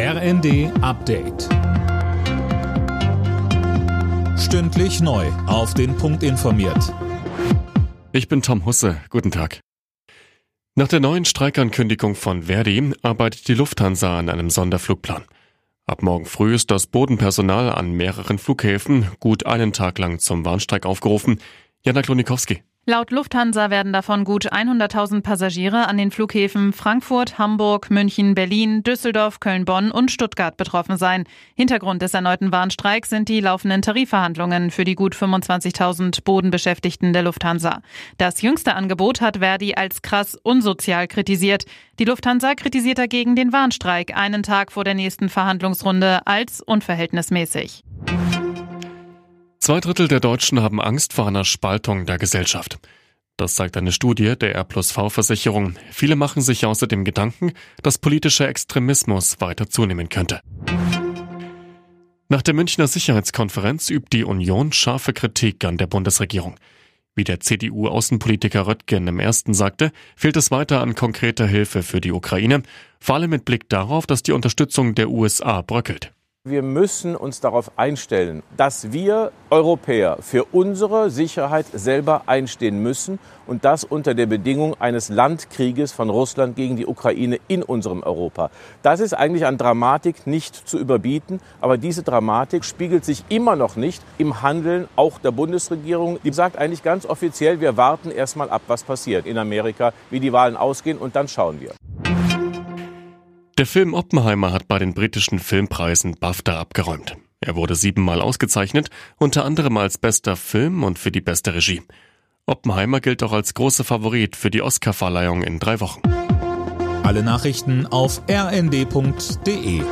RND Update. Stündlich neu. Auf den Punkt informiert. Ich bin Tom Husse. Guten Tag. Nach der neuen Streikankündigung von Verdi arbeitet die Lufthansa an einem Sonderflugplan. Ab morgen früh ist das Bodenpersonal an mehreren Flughäfen gut einen Tag lang zum Warnstreik aufgerufen. Jana Klonikowski. Laut Lufthansa werden davon gut 100.000 Passagiere an den Flughäfen Frankfurt, Hamburg, München, Berlin, Düsseldorf, Köln, Bonn und Stuttgart betroffen sein. Hintergrund des erneuten Warnstreiks sind die laufenden Tarifverhandlungen für die gut 25.000 Bodenbeschäftigten der Lufthansa. Das jüngste Angebot hat Verdi als krass unsozial kritisiert. Die Lufthansa kritisiert dagegen den Warnstreik einen Tag vor der nächsten Verhandlungsrunde als unverhältnismäßig. Zwei Drittel der Deutschen haben Angst vor einer Spaltung der Gesellschaft. Das zeigt eine Studie der R+V-Versicherung. Viele machen sich außerdem Gedanken, dass politischer Extremismus weiter zunehmen könnte. Nach der Münchner Sicherheitskonferenz übt die Union scharfe Kritik an der Bundesregierung. Wie der CDU-Außenpolitiker Röttgen im ersten sagte, fehlt es weiter an konkreter Hilfe für die Ukraine, vor allem mit Blick darauf, dass die Unterstützung der USA bröckelt. Wir müssen uns darauf einstellen, dass wir Europäer für unsere Sicherheit selber einstehen müssen und das unter der Bedingung eines Landkrieges von Russland gegen die Ukraine in unserem Europa. Das ist eigentlich an Dramatik nicht zu überbieten, aber diese Dramatik spiegelt sich immer noch nicht im Handeln auch der Bundesregierung. Die sagt eigentlich ganz offiziell, wir warten erstmal ab, was passiert in Amerika, wie die Wahlen ausgehen und dann schauen wir. Der Film Oppenheimer hat bei den britischen Filmpreisen BAFTA abgeräumt. Er wurde siebenmal ausgezeichnet, unter anderem als bester Film und für die beste Regie. Oppenheimer gilt auch als großer Favorit für die Oscarverleihung in drei Wochen. Alle Nachrichten auf rnd.de